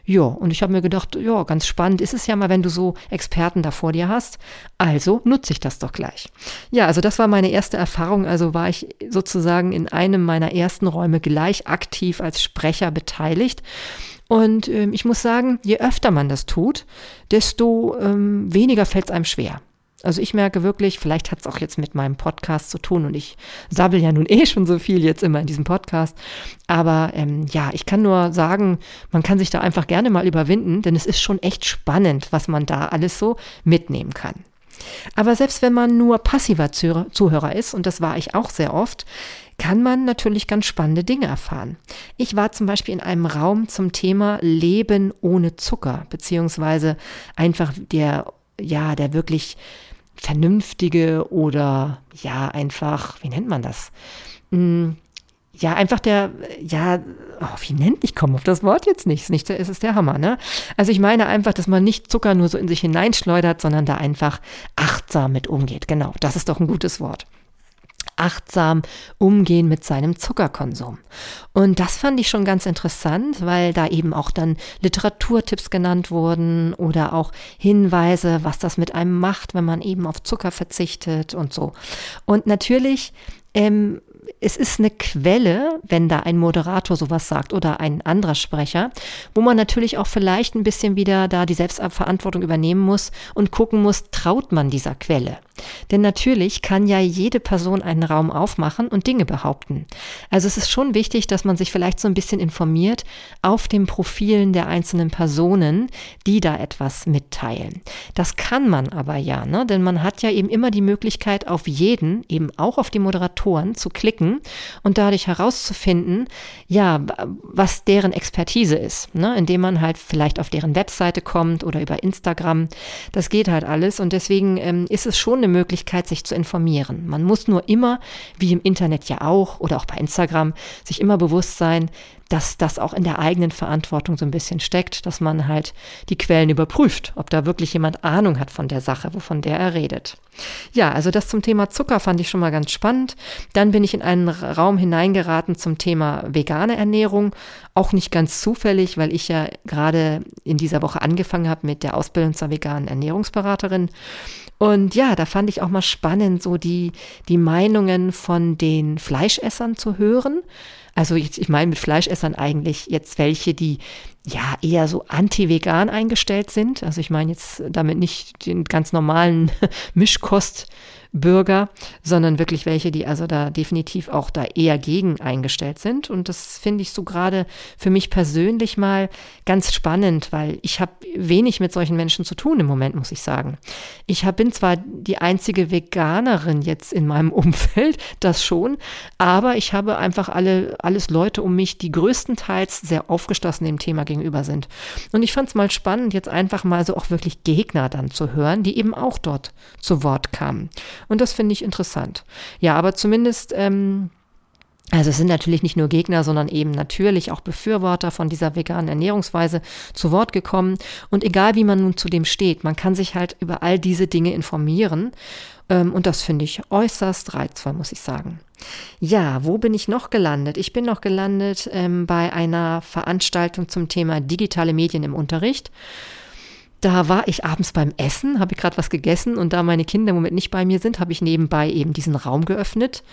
Ja, und ich habe mir gedacht, ja, ganz spannend ist es ja mal, wenn du so Experten da vor dir hast. Also nutze ich das doch gleich. Ja, also das war meine erste Erfahrung. Also war ich sozusagen in einem meiner ersten Räume gleich aktiv als Sprecher beteiligt. Und ähm, ich muss sagen, je öfter man das tut, desto ähm, weniger fällt es einem schwer. Also ich merke wirklich, vielleicht hat es auch jetzt mit meinem Podcast zu tun und ich sabbel ja nun eh schon so viel jetzt immer in diesem Podcast. Aber ähm, ja, ich kann nur sagen, man kann sich da einfach gerne mal überwinden, denn es ist schon echt spannend, was man da alles so mitnehmen kann. Aber selbst wenn man nur passiver Zuhörer ist, und das war ich auch sehr oft, kann man natürlich ganz spannende Dinge erfahren. Ich war zum Beispiel in einem Raum zum Thema Leben ohne Zucker, beziehungsweise einfach der, ja, der wirklich vernünftige oder ja, einfach, wie nennt man das? Hm, ja, einfach der, ja, oh, wie nennt, ich komme auf das Wort jetzt nicht, es ist der Hammer, ne? Also ich meine einfach, dass man nicht Zucker nur so in sich hineinschleudert, sondern da einfach achtsam mit umgeht. Genau, das ist doch ein gutes Wort achtsam umgehen mit seinem Zuckerkonsum. Und das fand ich schon ganz interessant, weil da eben auch dann Literaturtipps genannt wurden oder auch Hinweise, was das mit einem macht, wenn man eben auf Zucker verzichtet und so. Und natürlich ähm, es ist eine Quelle, wenn da ein Moderator sowas sagt oder ein anderer Sprecher, wo man natürlich auch vielleicht ein bisschen wieder da die Selbstverantwortung übernehmen muss und gucken muss, traut man dieser Quelle? Denn natürlich kann ja jede Person einen Raum aufmachen und Dinge behaupten. Also es ist schon wichtig, dass man sich vielleicht so ein bisschen informiert auf den Profilen der einzelnen Personen, die da etwas mitteilen. Das kann man aber ja, ne? denn man hat ja eben immer die Möglichkeit, auf jeden, eben auch auf die Moderatoren zu klicken und dadurch herauszufinden, ja, was deren Expertise ist, ne? indem man halt vielleicht auf deren Webseite kommt oder über Instagram. Das geht halt alles und deswegen ähm, ist es schon eine Möglichkeit, sich zu informieren. Man muss nur immer, wie im Internet ja auch oder auch bei Instagram, sich immer bewusst sein, dass das auch in der eigenen Verantwortung so ein bisschen steckt, dass man halt die Quellen überprüft, ob da wirklich jemand Ahnung hat von der Sache, wovon der er redet. Ja, also das zum Thema Zucker fand ich schon mal ganz spannend. Dann bin ich in einen Raum hineingeraten zum Thema vegane Ernährung. Auch nicht ganz zufällig, weil ich ja gerade in dieser Woche angefangen habe mit der Ausbildung zur veganen Ernährungsberaterin. Und ja, da fand ich auch mal spannend, so die, die Meinungen von den Fleischessern zu hören. Also jetzt, ich meine mit Fleischessern eigentlich jetzt welche, die ja eher so anti-vegan eingestellt sind. Also ich meine jetzt damit nicht den ganz normalen Mischkost Bürger, sondern wirklich welche, die also da definitiv auch da eher gegen eingestellt sind. Und das finde ich so gerade für mich persönlich mal ganz spannend, weil ich habe wenig mit solchen Menschen zu tun im Moment, muss ich sagen. Ich hab, bin zwar die einzige Veganerin jetzt in meinem Umfeld, das schon, aber ich habe einfach alle, alles Leute um mich, die größtenteils sehr aufgeschlossen dem Thema gegenüber sind. Und ich fand es mal spannend, jetzt einfach mal so auch wirklich Gegner dann zu hören, die eben auch dort zu Wort kamen. Und das finde ich interessant. Ja, aber zumindest. Ähm, also es sind natürlich nicht nur Gegner, sondern eben natürlich auch Befürworter von dieser veganen Ernährungsweise zu Wort gekommen. Und egal wie man nun zu dem steht, man kann sich halt über all diese Dinge informieren. Ähm, und das finde ich äußerst reizvoll, muss ich sagen. Ja, wo bin ich noch gelandet? Ich bin noch gelandet ähm, bei einer Veranstaltung zum Thema digitale Medien im Unterricht. Da war ich abends beim Essen, habe ich gerade was gegessen und da meine Kinder im Moment nicht bei mir sind, habe ich nebenbei eben diesen Raum geöffnet.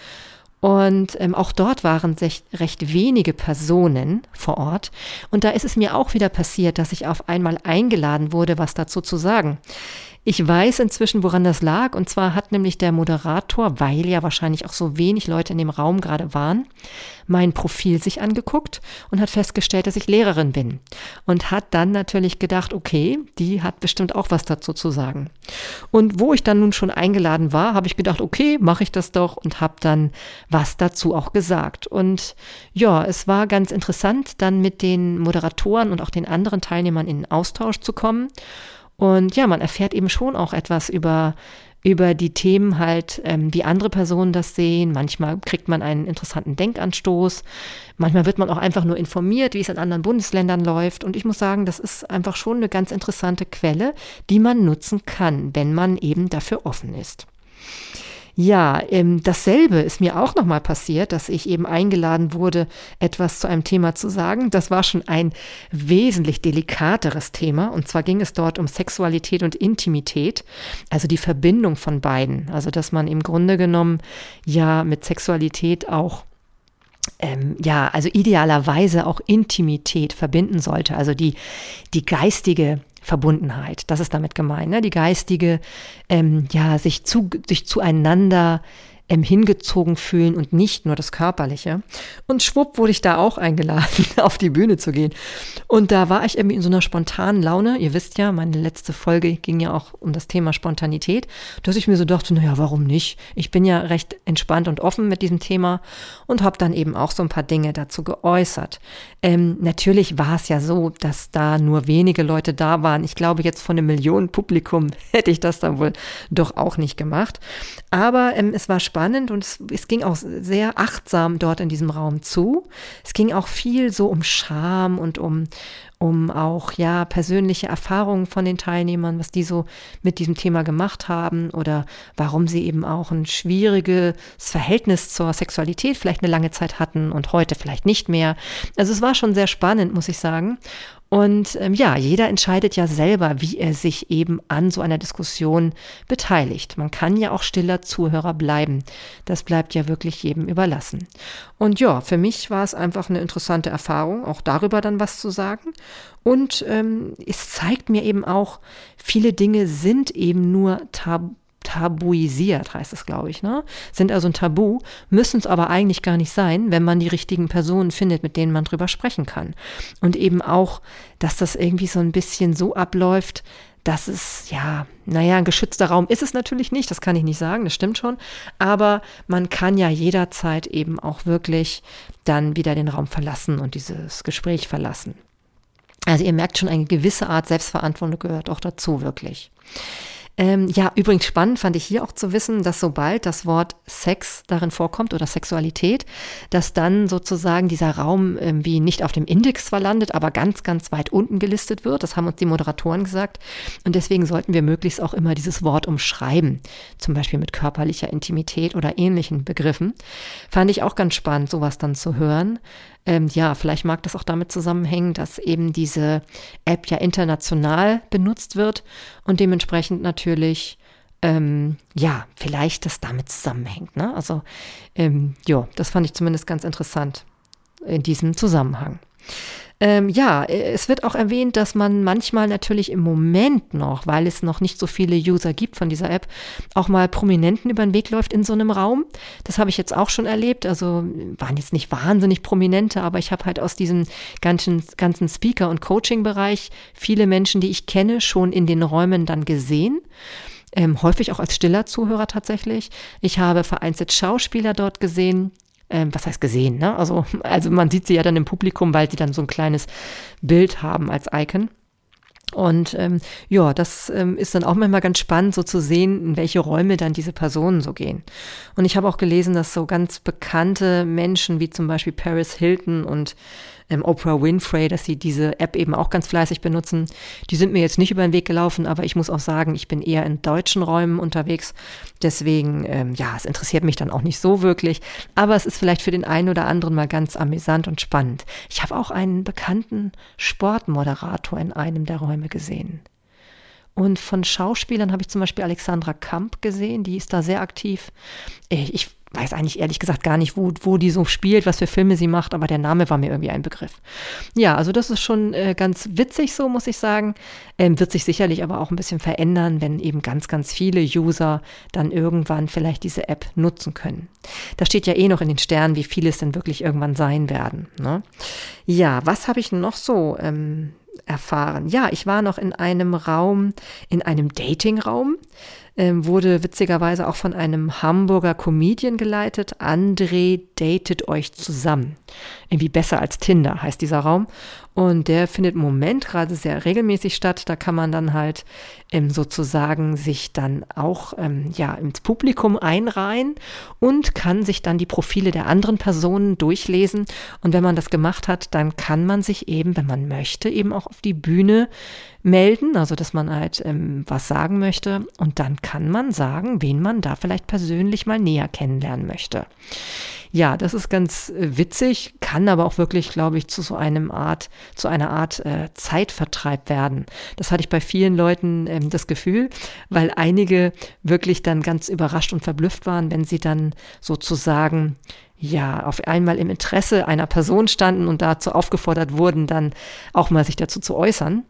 Und ähm, auch dort waren recht, recht wenige Personen vor Ort. Und da ist es mir auch wieder passiert, dass ich auf einmal eingeladen wurde, was dazu zu sagen. Ich weiß inzwischen, woran das lag. Und zwar hat nämlich der Moderator, weil ja wahrscheinlich auch so wenig Leute in dem Raum gerade waren, mein Profil sich angeguckt und hat festgestellt, dass ich Lehrerin bin. Und hat dann natürlich gedacht, okay, die hat bestimmt auch was dazu zu sagen. Und wo ich dann nun schon eingeladen war, habe ich gedacht, okay, mache ich das doch und habe dann was dazu auch gesagt. Und ja, es war ganz interessant, dann mit den Moderatoren und auch den anderen Teilnehmern in Austausch zu kommen. Und ja, man erfährt eben schon auch etwas über, über die Themen halt, ähm, wie andere Personen das sehen. Manchmal kriegt man einen interessanten Denkanstoß. Manchmal wird man auch einfach nur informiert, wie es in anderen Bundesländern läuft. Und ich muss sagen, das ist einfach schon eine ganz interessante Quelle, die man nutzen kann, wenn man eben dafür offen ist. Ja, ähm, dasselbe ist mir auch nochmal passiert, dass ich eben eingeladen wurde, etwas zu einem Thema zu sagen. Das war schon ein wesentlich delikateres Thema. Und zwar ging es dort um Sexualität und Intimität, also die Verbindung von beiden. Also, dass man im Grunde genommen ja mit Sexualität auch ähm, ja, also idealerweise auch Intimität verbinden sollte, also die, die geistige Verbundenheit. Das ist damit gemeint, ne? die geistige, ähm, ja, sich, zu, sich zueinander ähm, hingezogen fühlen und nicht nur das Körperliche. Und schwupp wurde ich da auch eingeladen, auf die Bühne zu gehen. Und da war ich irgendwie in so einer spontanen Laune. Ihr wisst ja, meine letzte Folge ging ja auch um das Thema Spontanität, dass ich mir so dachte, naja, warum nicht? Ich bin ja recht entspannt und offen mit diesem Thema und habe dann eben auch so ein paar Dinge dazu geäußert. Ähm, natürlich war es ja so, dass da nur wenige Leute da waren. Ich glaube, jetzt von einem Millionen Publikum hätte ich das dann wohl doch auch nicht gemacht. Aber ähm, es war spannend spannend und es, es ging auch sehr achtsam dort in diesem Raum zu. Es ging auch viel so um Scham und um, um auch ja persönliche Erfahrungen von den Teilnehmern, was die so mit diesem Thema gemacht haben oder warum sie eben auch ein schwieriges Verhältnis zur Sexualität vielleicht eine lange Zeit hatten und heute vielleicht nicht mehr. Also es war schon sehr spannend, muss ich sagen. Und ähm, ja, jeder entscheidet ja selber, wie er sich eben an so einer Diskussion beteiligt. Man kann ja auch stiller Zuhörer bleiben. Das bleibt ja wirklich jedem überlassen. Und ja, für mich war es einfach eine interessante Erfahrung, auch darüber dann was zu sagen. Und ähm, es zeigt mir eben auch, viele Dinge sind eben nur tabu tabuisiert, heißt es, glaube ich, ne? Sind also ein Tabu, müssen es aber eigentlich gar nicht sein, wenn man die richtigen Personen findet, mit denen man drüber sprechen kann. Und eben auch, dass das irgendwie so ein bisschen so abläuft, dass es, ja, naja, ein geschützter Raum ist es natürlich nicht, das kann ich nicht sagen, das stimmt schon, aber man kann ja jederzeit eben auch wirklich dann wieder den Raum verlassen und dieses Gespräch verlassen. Also ihr merkt schon, eine gewisse Art Selbstverantwortung gehört auch dazu, wirklich. Ähm, ja, übrigens spannend fand ich hier auch zu wissen, dass sobald das Wort Sex darin vorkommt oder Sexualität, dass dann sozusagen dieser Raum irgendwie nicht auf dem Index zwar landet, aber ganz, ganz weit unten gelistet wird. Das haben uns die Moderatoren gesagt. Und deswegen sollten wir möglichst auch immer dieses Wort umschreiben, zum Beispiel mit körperlicher Intimität oder ähnlichen Begriffen. Fand ich auch ganz spannend, sowas dann zu hören. Ähm, ja, vielleicht mag das auch damit zusammenhängen, dass eben diese App ja international benutzt wird und dementsprechend natürlich ähm, ja, vielleicht das damit zusammenhängt. Ne? Also, ähm, ja, das fand ich zumindest ganz interessant in diesem Zusammenhang. Ähm, ja, äh, es wird auch erwähnt, dass man manchmal natürlich im Moment noch, weil es noch nicht so viele User gibt von dieser App, auch mal Prominenten über den Weg läuft in so einem Raum. Das habe ich jetzt auch schon erlebt. Also waren jetzt nicht wahnsinnig Prominente, aber ich habe halt aus diesem ganzen, ganzen Speaker- und Coaching-Bereich viele Menschen, die ich kenne, schon in den Räumen dann gesehen. Ähm, häufig auch als stiller Zuhörer tatsächlich. Ich habe vereinzelt Schauspieler dort gesehen, ähm, was heißt gesehen, ne? Also, also man sieht sie ja dann im Publikum, weil sie dann so ein kleines Bild haben als Icon. Und ähm, ja, das ähm, ist dann auch manchmal ganz spannend, so zu sehen, in welche Räume dann diese Personen so gehen. Und ich habe auch gelesen, dass so ganz bekannte Menschen wie zum Beispiel Paris Hilton und ähm, Oprah Winfrey, dass sie diese App eben auch ganz fleißig benutzen. Die sind mir jetzt nicht über den Weg gelaufen, aber ich muss auch sagen, ich bin eher in deutschen Räumen unterwegs. Deswegen, ähm, ja, es interessiert mich dann auch nicht so wirklich. Aber es ist vielleicht für den einen oder anderen mal ganz amüsant und spannend. Ich habe auch einen bekannten Sportmoderator in einem der Räume gesehen. Und von Schauspielern habe ich zum Beispiel Alexandra Kamp gesehen, die ist da sehr aktiv. Äh, ich weiß eigentlich ehrlich gesagt gar nicht, wo, wo die so spielt, was für Filme sie macht, aber der Name war mir irgendwie ein Begriff. Ja, also das ist schon äh, ganz witzig so, muss ich sagen. Ähm, wird sich sicherlich aber auch ein bisschen verändern, wenn eben ganz, ganz viele User dann irgendwann vielleicht diese App nutzen können. Da steht ja eh noch in den Sternen, wie viele es denn wirklich irgendwann sein werden. Ne? Ja, was habe ich noch so ähm, erfahren? Ja, ich war noch in einem Raum, in einem Datingraum ähm, wurde witzigerweise auch von einem Hamburger Comedian geleitet. André datet euch zusammen. Irgendwie besser als Tinder heißt dieser Raum. Und der findet im Moment gerade sehr regelmäßig statt. Da kann man dann halt ähm, sozusagen sich dann auch ähm, ja ins Publikum einreihen und kann sich dann die Profile der anderen Personen durchlesen. Und wenn man das gemacht hat, dann kann man sich eben, wenn man möchte, eben auch auf die Bühne melden, also dass man halt ähm, was sagen möchte. Und dann kann man sagen, wen man da vielleicht persönlich mal näher kennenlernen möchte. Ja, das ist ganz äh, witzig, kann aber auch wirklich, glaube ich, zu so einem Art, zu einer Art äh, Zeitvertreib werden. Das hatte ich bei vielen Leuten ähm, das Gefühl, weil einige wirklich dann ganz überrascht und verblüfft waren, wenn sie dann sozusagen ja, auf einmal im Interesse einer Person standen und dazu aufgefordert wurden, dann auch mal sich dazu zu äußern.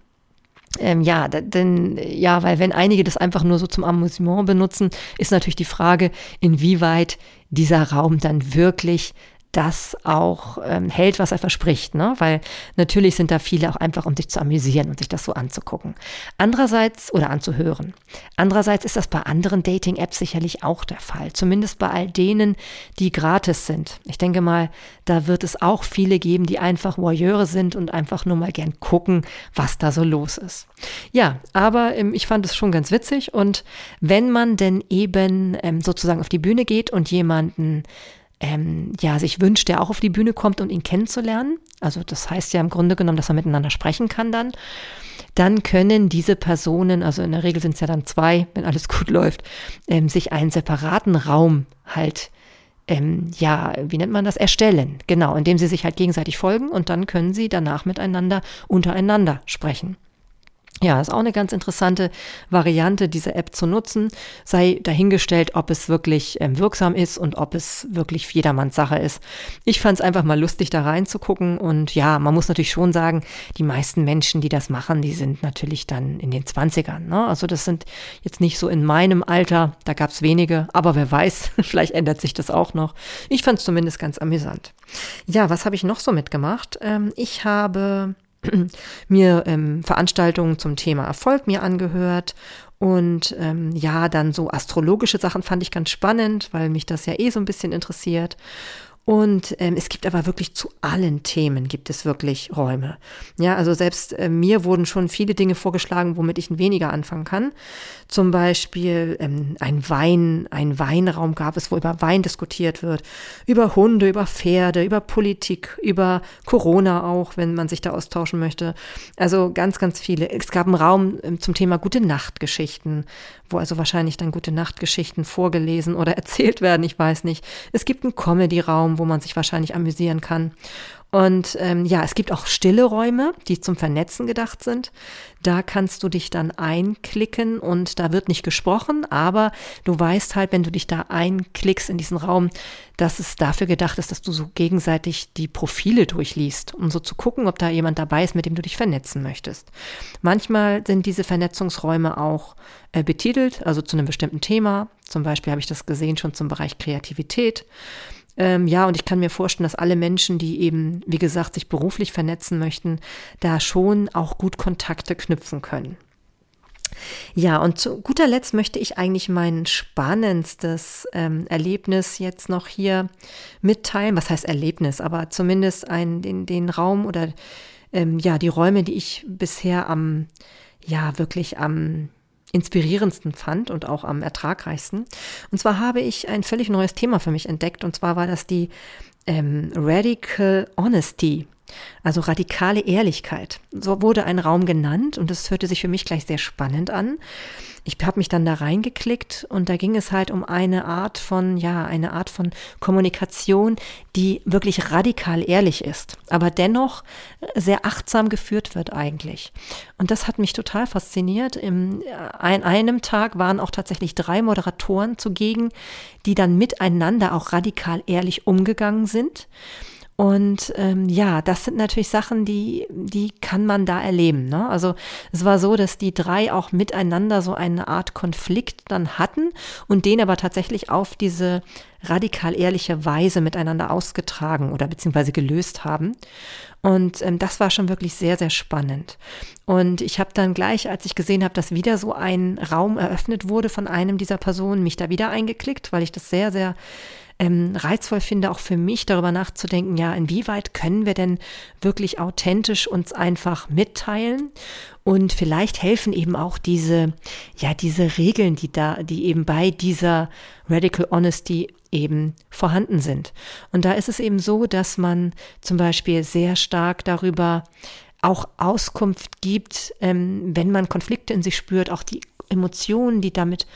Ähm, ja, denn ja, weil wenn einige das einfach nur so zum Amüsement benutzen, ist natürlich die Frage, inwieweit dieser Raum dann wirklich das auch ähm, hält, was er verspricht. Ne? Weil natürlich sind da viele auch einfach, um sich zu amüsieren und sich das so anzugucken. Andererseits oder anzuhören. Andererseits ist das bei anderen Dating-Apps sicherlich auch der Fall. Zumindest bei all denen, die gratis sind. Ich denke mal, da wird es auch viele geben, die einfach Voyeure sind und einfach nur mal gern gucken, was da so los ist. Ja, aber ähm, ich fand es schon ganz witzig und wenn man denn eben ähm, sozusagen auf die Bühne geht und jemanden ähm, ja, sich wünscht, der auch auf die Bühne kommt, um ihn kennenzulernen. Also das heißt ja im Grunde genommen, dass man miteinander sprechen kann dann. Dann können diese Personen, also in der Regel sind es ja dann zwei, wenn alles gut läuft, ähm, sich einen separaten Raum halt ähm, ja, wie nennt man das, erstellen. Genau, indem sie sich halt gegenseitig folgen und dann können sie danach miteinander untereinander sprechen. Ja, ist auch eine ganz interessante Variante, diese App zu nutzen. Sei dahingestellt, ob es wirklich ähm, wirksam ist und ob es wirklich jedermanns Sache ist. Ich fand es einfach mal lustig, da reinzugucken. Und ja, man muss natürlich schon sagen, die meisten Menschen, die das machen, die sind natürlich dann in den 20ern. Ne? Also das sind jetzt nicht so in meinem Alter, da gab es wenige, aber wer weiß, vielleicht ändert sich das auch noch. Ich fand es zumindest ganz amüsant. Ja, was habe ich noch so mitgemacht? Ähm, ich habe mir ähm, Veranstaltungen zum Thema Erfolg mir angehört und ähm, ja, dann so astrologische Sachen fand ich ganz spannend, weil mich das ja eh so ein bisschen interessiert. Und ähm, es gibt aber wirklich zu allen Themen gibt es wirklich Räume. Ja, also selbst äh, mir wurden schon viele Dinge vorgeschlagen, womit ich weniger anfangen kann. Zum Beispiel ähm, ein Wein, ein Weinraum gab es, wo über Wein diskutiert wird, über Hunde, über Pferde, über Politik, über Corona auch, wenn man sich da austauschen möchte. Also ganz, ganz viele. Es gab einen Raum ähm, zum Thema gute Nachtgeschichten, wo also wahrscheinlich dann gute Nachtgeschichten vorgelesen oder erzählt werden, ich weiß nicht. Es gibt einen Comedy-Raum, wo man sich wahrscheinlich amüsieren kann. Und ähm, ja, es gibt auch stille Räume, die zum Vernetzen gedacht sind. Da kannst du dich dann einklicken und da wird nicht gesprochen, aber du weißt halt, wenn du dich da einklickst in diesen Raum, dass es dafür gedacht ist, dass du so gegenseitig die Profile durchliest, um so zu gucken, ob da jemand dabei ist, mit dem du dich vernetzen möchtest. Manchmal sind diese Vernetzungsräume auch äh, betitelt, also zu einem bestimmten Thema. Zum Beispiel habe ich das gesehen schon zum Bereich Kreativität. Ähm, ja, und ich kann mir vorstellen, dass alle Menschen, die eben, wie gesagt, sich beruflich vernetzen möchten, da schon auch gut Kontakte knüpfen können. Ja, und zu guter Letzt möchte ich eigentlich mein spannendstes ähm, Erlebnis jetzt noch hier mitteilen. Was heißt Erlebnis? Aber zumindest ein, den, den Raum oder ähm, ja, die Räume, die ich bisher am, ja, wirklich am inspirierendsten fand und auch am ertragreichsten. Und zwar habe ich ein völlig neues Thema für mich entdeckt. Und zwar war das die ähm, Radical Honesty. Also radikale Ehrlichkeit. So wurde ein Raum genannt und das hörte sich für mich gleich sehr spannend an ich habe mich dann da reingeklickt und da ging es halt um eine Art von, ja, eine Art von Kommunikation, die wirklich radikal ehrlich ist, aber dennoch sehr achtsam geführt wird eigentlich. Und das hat mich total fasziniert. In einem Tag waren auch tatsächlich drei Moderatoren zugegen, die dann miteinander auch radikal ehrlich umgegangen sind. Und ähm, ja, das sind natürlich Sachen, die, die kann man da erleben. Ne? Also es war so, dass die drei auch miteinander so eine Art Konflikt dann hatten und den aber tatsächlich auf diese radikal ehrliche Weise miteinander ausgetragen oder beziehungsweise gelöst haben. Und ähm, das war schon wirklich sehr, sehr spannend. Und ich habe dann gleich, als ich gesehen habe, dass wieder so ein Raum eröffnet wurde von einem dieser Personen, mich da wieder eingeklickt, weil ich das sehr, sehr ähm, reizvoll finde, auch für mich darüber nachzudenken, ja, inwieweit können wir denn wirklich authentisch uns einfach mitteilen? Und vielleicht helfen eben auch diese, ja, diese Regeln, die da, die eben bei dieser Radical Honesty eben vorhanden sind. Und da ist es eben so, dass man zum Beispiel sehr stark darüber auch Auskunft gibt, ähm, wenn man Konflikte in sich spürt, auch die Emotionen, die damit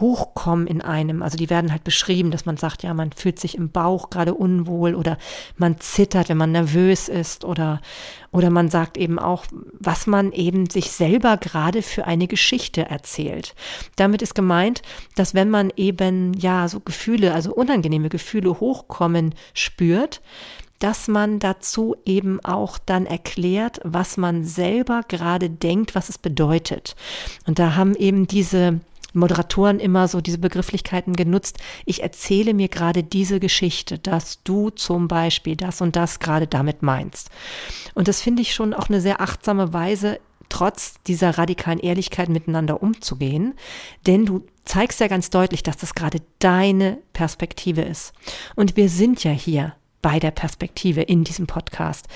hochkommen in einem. Also die werden halt beschrieben, dass man sagt, ja, man fühlt sich im Bauch gerade unwohl oder man zittert, wenn man nervös ist oder, oder man sagt eben auch, was man eben sich selber gerade für eine Geschichte erzählt. Damit ist gemeint, dass wenn man eben, ja, so Gefühle, also unangenehme Gefühle hochkommen spürt, dass man dazu eben auch dann erklärt, was man selber gerade denkt, was es bedeutet. Und da haben eben diese Moderatoren immer so diese Begrifflichkeiten genutzt. Ich erzähle mir gerade diese Geschichte, dass du zum Beispiel das und das gerade damit meinst. Und das finde ich schon auch eine sehr achtsame Weise, trotz dieser radikalen Ehrlichkeit miteinander umzugehen. Denn du zeigst ja ganz deutlich, dass das gerade deine Perspektive ist. Und wir sind ja hier bei der Perspektive in diesem Podcast.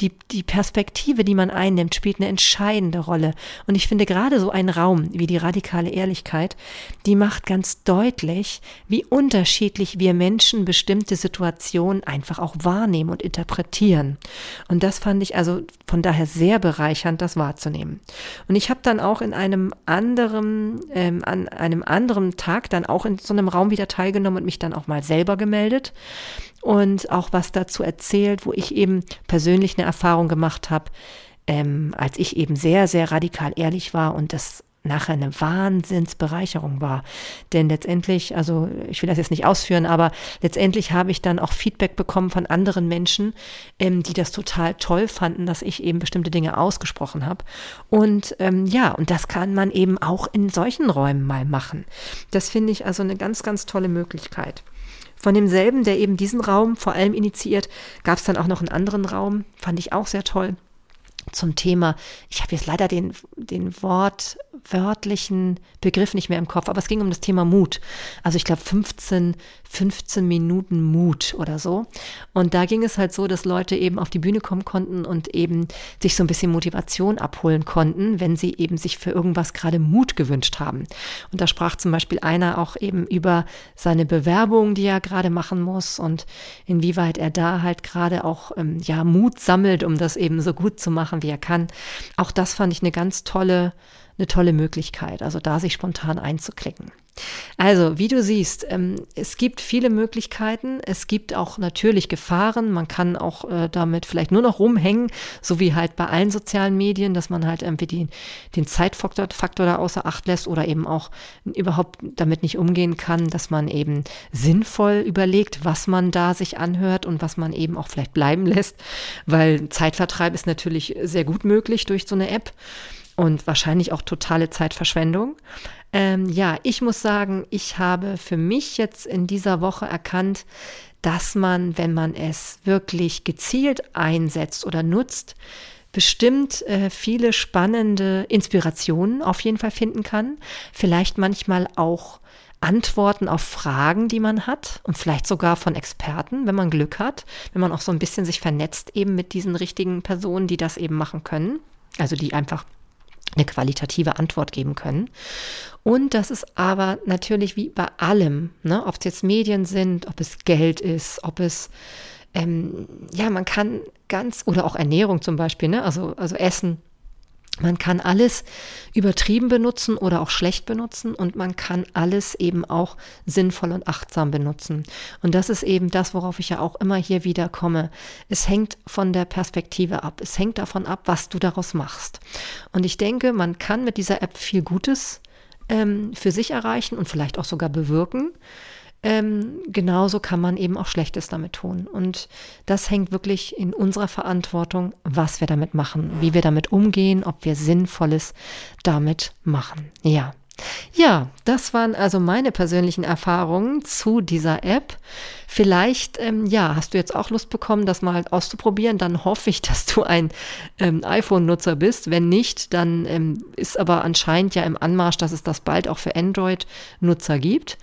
Die, die Perspektive, die man einnimmt, spielt eine entscheidende Rolle. Und ich finde gerade so ein Raum wie die radikale Ehrlichkeit, die macht ganz deutlich, wie unterschiedlich wir Menschen bestimmte Situationen einfach auch wahrnehmen und interpretieren. Und das fand ich also von daher sehr bereichernd, das wahrzunehmen. Und ich habe dann auch in einem anderen, ähm, an einem anderen Tag dann auch in so einem Raum wieder teilgenommen und mich dann auch mal selber gemeldet und auch was dazu erzählt, wo ich eben persönlich eine Erfahrung gemacht habe, ähm, als ich eben sehr, sehr radikal ehrlich war und das nachher eine Wahnsinnsbereicherung war. Denn letztendlich, also ich will das jetzt nicht ausführen, aber letztendlich habe ich dann auch Feedback bekommen von anderen Menschen, ähm, die das total toll fanden, dass ich eben bestimmte Dinge ausgesprochen habe. Und ähm, ja, und das kann man eben auch in solchen Räumen mal machen. Das finde ich also eine ganz, ganz tolle Möglichkeit. Von demselben, der eben diesen Raum vor allem initiiert, gab es dann auch noch einen anderen Raum, fand ich auch sehr toll zum Thema, ich habe jetzt leider den, den wortwörtlichen Begriff nicht mehr im Kopf, aber es ging um das Thema Mut. Also ich glaube 15, 15 Minuten Mut oder so. Und da ging es halt so, dass Leute eben auf die Bühne kommen konnten und eben sich so ein bisschen Motivation abholen konnten, wenn sie eben sich für irgendwas gerade Mut gewünscht haben. Und da sprach zum Beispiel einer auch eben über seine Bewerbung, die er gerade machen muss und inwieweit er da halt gerade auch ähm, ja Mut sammelt, um das eben so gut zu machen machen, wie er kann. Auch das fand ich eine ganz tolle, eine tolle Möglichkeit, also da sich spontan einzuklicken. Also, wie du siehst, ähm, es gibt viele Möglichkeiten. Es gibt auch natürlich Gefahren. Man kann auch äh, damit vielleicht nur noch rumhängen, so wie halt bei allen sozialen Medien, dass man halt irgendwie die, den Zeitfaktor Faktor da außer Acht lässt oder eben auch überhaupt damit nicht umgehen kann, dass man eben sinnvoll überlegt, was man da sich anhört und was man eben auch vielleicht bleiben lässt, weil Zeitvertreib ist natürlich sehr gut möglich durch so eine App und wahrscheinlich auch totale Zeitverschwendung. Ähm, ja, ich muss sagen, ich habe für mich jetzt in dieser Woche erkannt, dass man, wenn man es wirklich gezielt einsetzt oder nutzt, bestimmt äh, viele spannende Inspirationen auf jeden Fall finden kann. Vielleicht manchmal auch Antworten auf Fragen, die man hat und vielleicht sogar von Experten, wenn man Glück hat, wenn man auch so ein bisschen sich vernetzt eben mit diesen richtigen Personen, die das eben machen können. Also die einfach eine qualitative Antwort geben können. Und das ist aber natürlich wie bei allem, ne? ob es jetzt Medien sind, ob es Geld ist, ob es, ähm, ja, man kann ganz, oder auch Ernährung zum Beispiel, ne? also, also Essen, man kann alles übertrieben benutzen oder auch schlecht benutzen und man kann alles eben auch sinnvoll und achtsam benutzen. Und das ist eben das, worauf ich ja auch immer hier wieder komme. Es hängt von der Perspektive ab. Es hängt davon ab, was du daraus machst. Und ich denke, man kann mit dieser App viel Gutes ähm, für sich erreichen und vielleicht auch sogar bewirken ähm, genauso kann man eben auch Schlechtes damit tun. Und das hängt wirklich in unserer Verantwortung, was wir damit machen, wie wir damit umgehen, ob wir Sinnvolles damit machen. Ja. Ja, das waren also meine persönlichen Erfahrungen zu dieser App. Vielleicht, ähm, ja, hast du jetzt auch Lust bekommen, das mal auszuprobieren. Dann hoffe ich, dass du ein ähm, iPhone-Nutzer bist. Wenn nicht, dann ähm, ist aber anscheinend ja im Anmarsch, dass es das bald auch für Android-Nutzer gibt.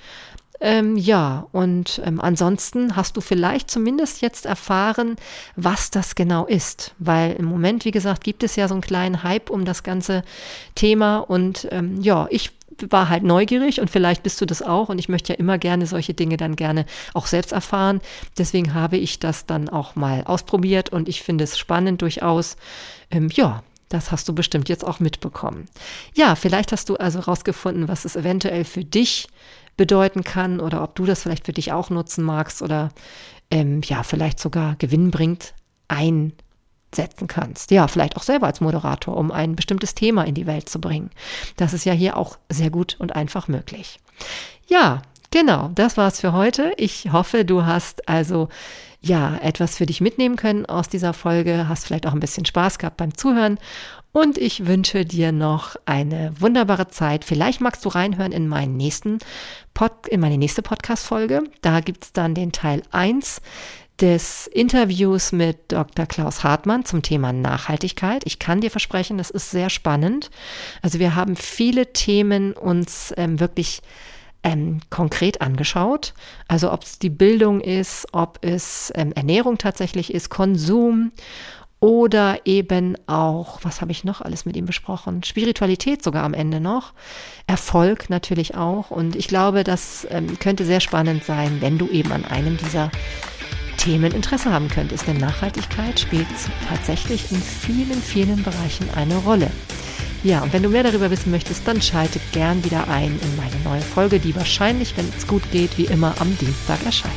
Ähm, ja, und ähm, ansonsten hast du vielleicht zumindest jetzt erfahren, was das genau ist. Weil im Moment, wie gesagt, gibt es ja so einen kleinen Hype um das ganze Thema. Und ähm, ja, ich war halt neugierig und vielleicht bist du das auch und ich möchte ja immer gerne solche Dinge dann gerne auch selbst erfahren. Deswegen habe ich das dann auch mal ausprobiert und ich finde es spannend durchaus. Ähm, ja, das hast du bestimmt jetzt auch mitbekommen. Ja, vielleicht hast du also rausgefunden, was es eventuell für dich bedeuten kann oder ob du das vielleicht für dich auch nutzen magst oder ähm, ja, vielleicht sogar Gewinn bringt, einsetzen kannst. Ja, vielleicht auch selber als Moderator, um ein bestimmtes Thema in die Welt zu bringen. Das ist ja hier auch sehr gut und einfach möglich. Ja, genau, das war's für heute. Ich hoffe, du hast also ja, etwas für dich mitnehmen können aus dieser Folge, hast vielleicht auch ein bisschen Spaß gehabt beim Zuhören und ich wünsche dir noch eine wunderbare Zeit. Vielleicht magst du reinhören in meinen nächsten Pod, in meine nächste Podcast-Folge. Da gibt es dann den Teil 1 des Interviews mit Dr. Klaus Hartmann zum Thema Nachhaltigkeit. Ich kann dir versprechen, das ist sehr spannend. Also wir haben viele Themen uns ähm, wirklich ähm, konkret angeschaut. Also ob es die Bildung ist, ob es ähm, Ernährung tatsächlich ist, Konsum oder eben auch, was habe ich noch alles mit ihm besprochen? Spiritualität sogar am Ende noch. Erfolg natürlich auch. Und ich glaube, das ähm, könnte sehr spannend sein, wenn du eben an einem dieser Themen Interesse haben könntest. Denn Nachhaltigkeit spielt tatsächlich in vielen, vielen Bereichen eine Rolle. Ja, und wenn du mehr darüber wissen möchtest, dann schalte gern wieder ein in meine neue Folge, die wahrscheinlich, wenn es gut geht, wie immer am Dienstag erscheint.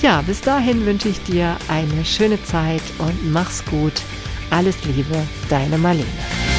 Ja, bis dahin wünsche ich dir eine schöne Zeit und mach's gut. Alles Liebe, deine Marlene.